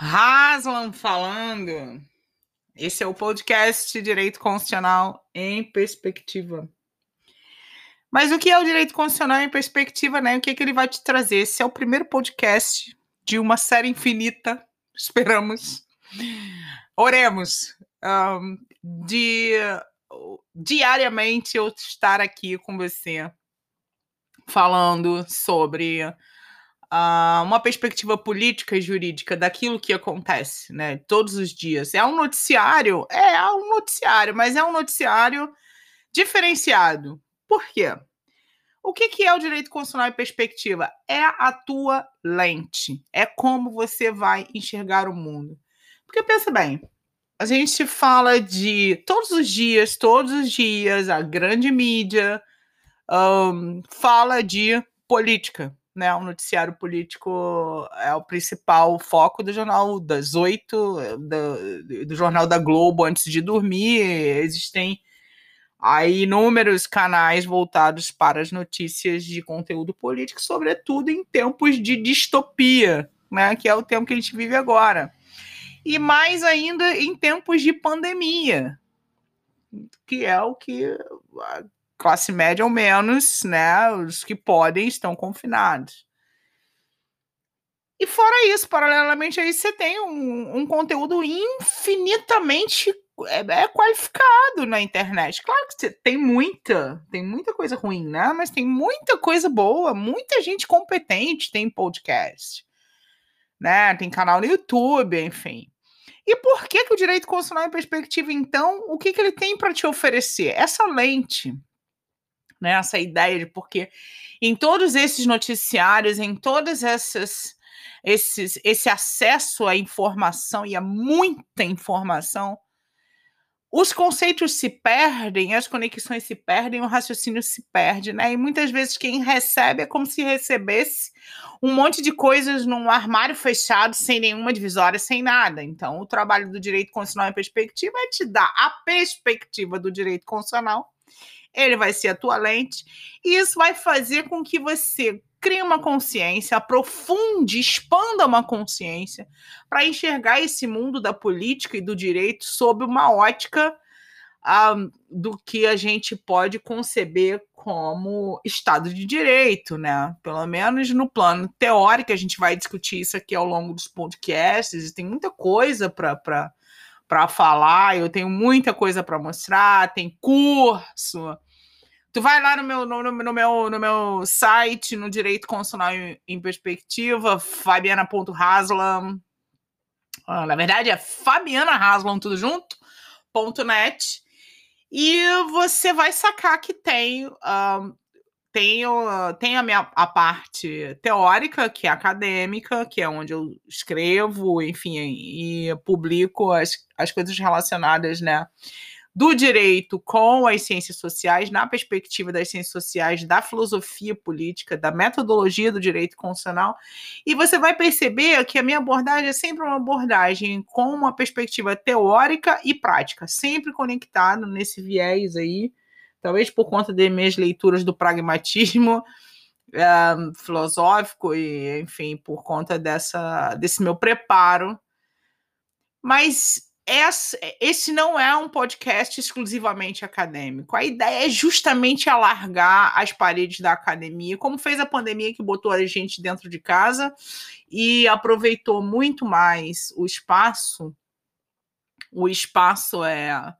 Haslam falando. Esse é o podcast Direito Constitucional em Perspectiva. Mas o que é o direito constitucional em perspectiva, né? O que, é que ele vai te trazer? Esse é o primeiro podcast de uma série infinita, esperamos. Oremos. Um, de diariamente eu estar aqui com você falando sobre uh, uma perspectiva política e jurídica daquilo que acontece, né? Todos os dias. É um noticiário? É, é um noticiário, mas é um noticiário diferenciado. Por quê? O que, que é o direito constitucional em perspectiva? É a tua lente. É como você vai enxergar o mundo. Porque pensa bem, a gente fala de todos os dias, todos os dias, a grande mídia um, fala de política né? O noticiário político é o principal foco do jornal das oito, do, do jornal da Globo antes de dormir. Existem aí inúmeros canais voltados para as notícias de conteúdo político, sobretudo em tempos de distopia, né? Que é o tempo que a gente vive agora. E mais ainda em tempos de pandemia, que é o que classe média ou menos, né? Os que podem estão confinados. E fora isso, paralelamente a isso, você tem um, um conteúdo infinitamente é, é, qualificado na internet. Claro que você tem muita, tem muita coisa ruim, né? Mas tem muita coisa boa, muita gente competente tem podcast, né? Tem canal no YouTube, enfim. E por que, que o direito constitucional em perspectiva, então, o que, que ele tem para te oferecer? Essa lente né? Essa ideia de porque em todos esses noticiários, em todas essas esses, esse acesso à informação e a muita informação, os conceitos se perdem, as conexões se perdem, o raciocínio se perde, né? E muitas vezes quem recebe é como se recebesse um monte de coisas num armário fechado, sem nenhuma divisória, sem nada. Então, o trabalho do direito constitucional em perspectiva é te dar a perspectiva do direito constitucional ele vai ser a tua lente, e isso vai fazer com que você crie uma consciência, aprofunde, expanda uma consciência para enxergar esse mundo da política e do direito sob uma ótica um, do que a gente pode conceber como Estado de Direito, né? Pelo menos no plano teórico, a gente vai discutir isso aqui ao longo dos podcasts, e tem muita coisa para para falar, eu tenho muita coisa para mostrar, tem curso, Tu vai lá no meu, no, no, meu, no meu site, no Direito Constitucional em, em Perspectiva, fabiana.haslam. Ah, na verdade, é Fabiana Haslam, tudo junto, ponto .net. E você vai sacar que tem, uh, tem, tem a minha a parte teórica, que é acadêmica, que é onde eu escrevo, enfim, e publico as, as coisas relacionadas, né? do direito com as ciências sociais, na perspectiva das ciências sociais, da filosofia política, da metodologia do direito constitucional, e você vai perceber que a minha abordagem é sempre uma abordagem com uma perspectiva teórica e prática, sempre conectado nesse viés aí, talvez por conta de minhas leituras do pragmatismo. Um, filosófico e, enfim, por conta dessa, desse meu preparo. Mas esse não é um podcast exclusivamente acadêmico. A ideia é justamente alargar as paredes da academia, como fez a pandemia que botou a gente dentro de casa e aproveitou muito mais o espaço. O espaço é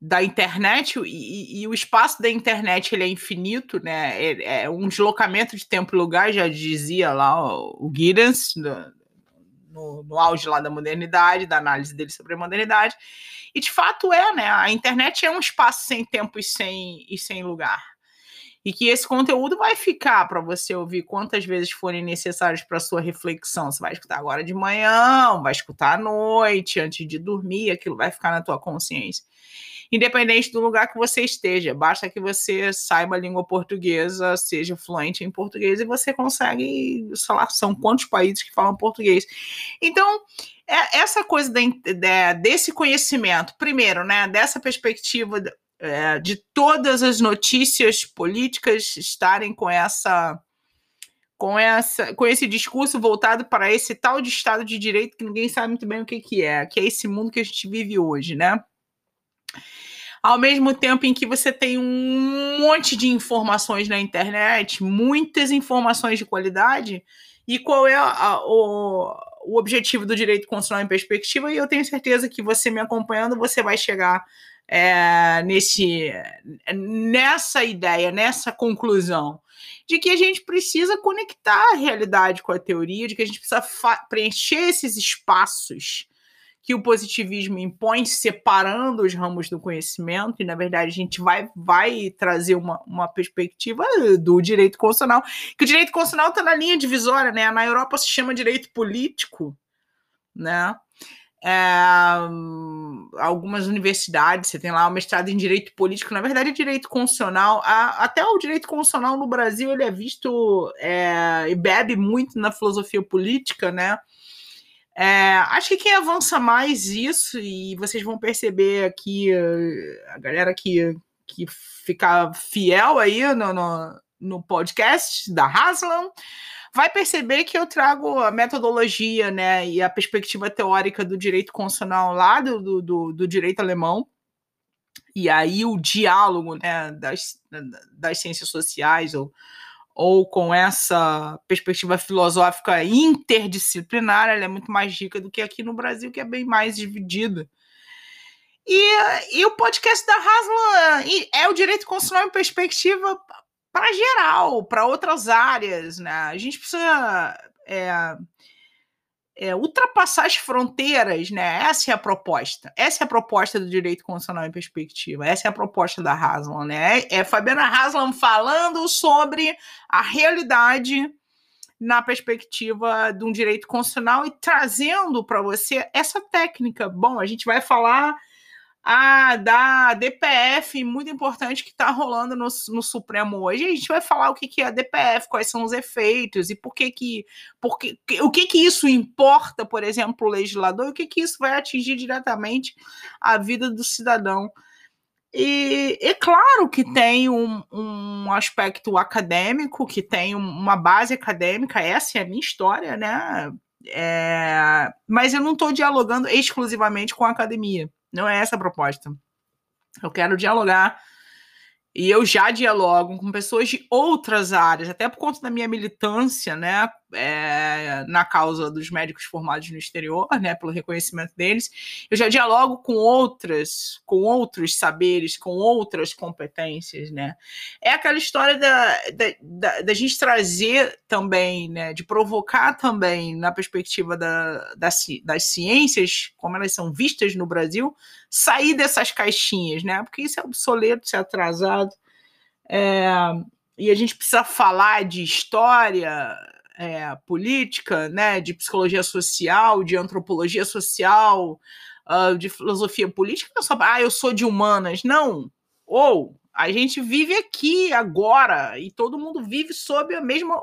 da internet e, e, o espaço da internet ele é infinito, né? É, é, um deslocamento de tempo e lugar, já dizia lá o, o Giddens, no, no auge lá da modernidade, da análise dele sobre a modernidade. E de fato é, né? A internet é um espaço sem tempo e sem, e sem lugar. E que esse conteúdo vai ficar para você ouvir quantas vezes forem necessárias para sua reflexão. Você vai escutar agora de manhã, vai escutar à noite, antes de dormir, aquilo vai ficar na tua consciência independente do lugar que você esteja. Basta que você saiba a língua portuguesa, seja fluente em português e você consegue, sei lá, são quantos países que falam português. Então, é, essa coisa de, de, desse conhecimento, primeiro, né, dessa perspectiva de, é, de todas as notícias políticas estarem com essa com, essa, com esse discurso voltado para esse tal de Estado de Direito que ninguém sabe muito bem o que, que é, que é esse mundo que a gente vive hoje, né? Ao mesmo tempo em que você tem um monte de informações na internet, muitas informações de qualidade, e qual é a, o, o objetivo do direito constitucional em perspectiva, e eu tenho certeza que você me acompanhando, você vai chegar é, nesse, nessa ideia, nessa conclusão, de que a gente precisa conectar a realidade com a teoria, de que a gente precisa preencher esses espaços que o positivismo impõe, separando os ramos do conhecimento, e na verdade a gente vai, vai trazer uma, uma perspectiva do direito constitucional, que o direito constitucional está na linha divisória, né? Na Europa se chama direito político, né? É, algumas universidades, você tem lá o mestrado em direito político, na verdade, é direito constitucional. A, até o direito constitucional no Brasil ele é visto é, e bebe muito na filosofia política, né? É, acho que quem avança mais isso, e vocês vão perceber aqui, a galera que, que fica fiel aí no, no, no podcast da Haslam, vai perceber que eu trago a metodologia né, e a perspectiva teórica do direito constitucional lá do, do, do direito alemão, e aí o diálogo né, das, das ciências sociais ou ou com essa perspectiva filosófica interdisciplinar, ela é muito mais rica do que aqui no Brasil, que é bem mais dividida. E, e o podcast da Haslam é o direito constitucional em perspectiva para geral, para outras áreas. Né? A gente precisa é, é, ultrapassar as fronteiras, né? Essa é a proposta. Essa é a proposta do direito constitucional em perspectiva. Essa é a proposta da Haslam, né? É Fabiana Haslam falando sobre a realidade na perspectiva de um direito constitucional e trazendo para você essa técnica. Bom, a gente vai falar a da DPF, muito importante, que está rolando no, no, Supremo hoje. A gente vai falar o que, que é a DPF, quais são os efeitos e por que que, por que, o que, que isso importa, por exemplo, o legislador, e o que, que isso vai atingir diretamente a vida do cidadão. E é claro que tem um, um aspecto acadêmico, que tem uma base acadêmica, essa é a minha história, né? É, mas eu não estou dialogando exclusivamente com a academia. Não é essa a proposta. Eu quero dialogar e eu já dialogo com pessoas de outras áreas, até por conta da minha militância, né, é, na causa dos médicos formados no exterior, né, pelo reconhecimento deles. Eu já dialogo com outras, com outros saberes, com outras competências, né. É aquela história da, da, da, da gente trazer também, né, de provocar também, na perspectiva da, da, das ciências, como elas são vistas no Brasil, sair dessas caixinhas, né, porque isso é obsoleto, isso é atrasado. É, e a gente precisa falar de história, é, política, né, de psicologia social, de antropologia social, uh, de filosofia política, não é só, ah, eu sou de humanas. Não. Ou a gente vive aqui agora e todo mundo vive sob a mesma,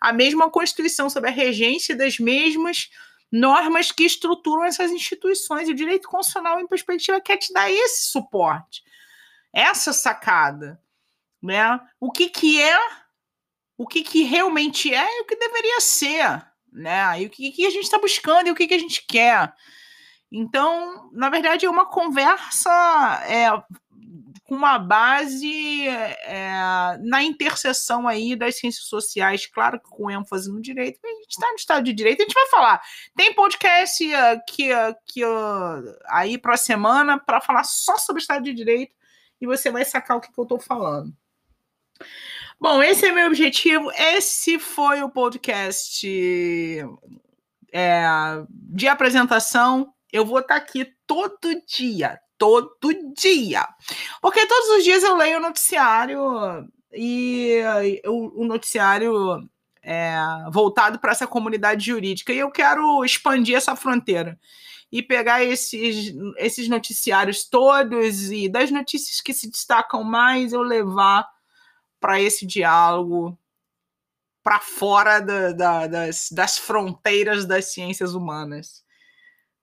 a mesma Constituição, sob a regência das mesmas normas que estruturam essas instituições. E o direito constitucional, em perspectiva, quer te dar esse suporte, essa sacada. Né? O que, que é o que, que realmente é e o que deveria ser, né? E o que, que a gente está buscando e o que, que a gente quer. Então, na verdade, é uma conversa é, com uma base é, na interseção aí das ciências sociais, claro que com ênfase no direito, a gente está no estado de direito, a gente vai falar. Tem podcast que, que aí para a semana para falar só sobre o estado de direito e você vai sacar o que, que eu estou falando. Bom, esse é meu objetivo. Esse foi o podcast é, de apresentação. Eu vou estar aqui todo dia, todo dia. Porque todos os dias eu leio o noticiário e o, o noticiário é, voltado para essa comunidade jurídica. E eu quero expandir essa fronteira e pegar esses, esses noticiários todos e das notícias que se destacam mais, eu levar para esse diálogo para fora da, da, das, das fronteiras das ciências humanas.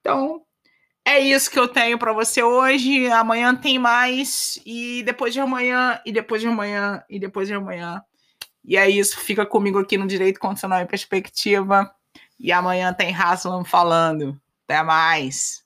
Então, é isso que eu tenho para você hoje. Amanhã tem mais, e depois de amanhã, e depois de amanhã, e depois de amanhã. E é isso, fica comigo aqui no Direito Constitucional em Perspectiva. E amanhã tem Haslam falando. Até mais.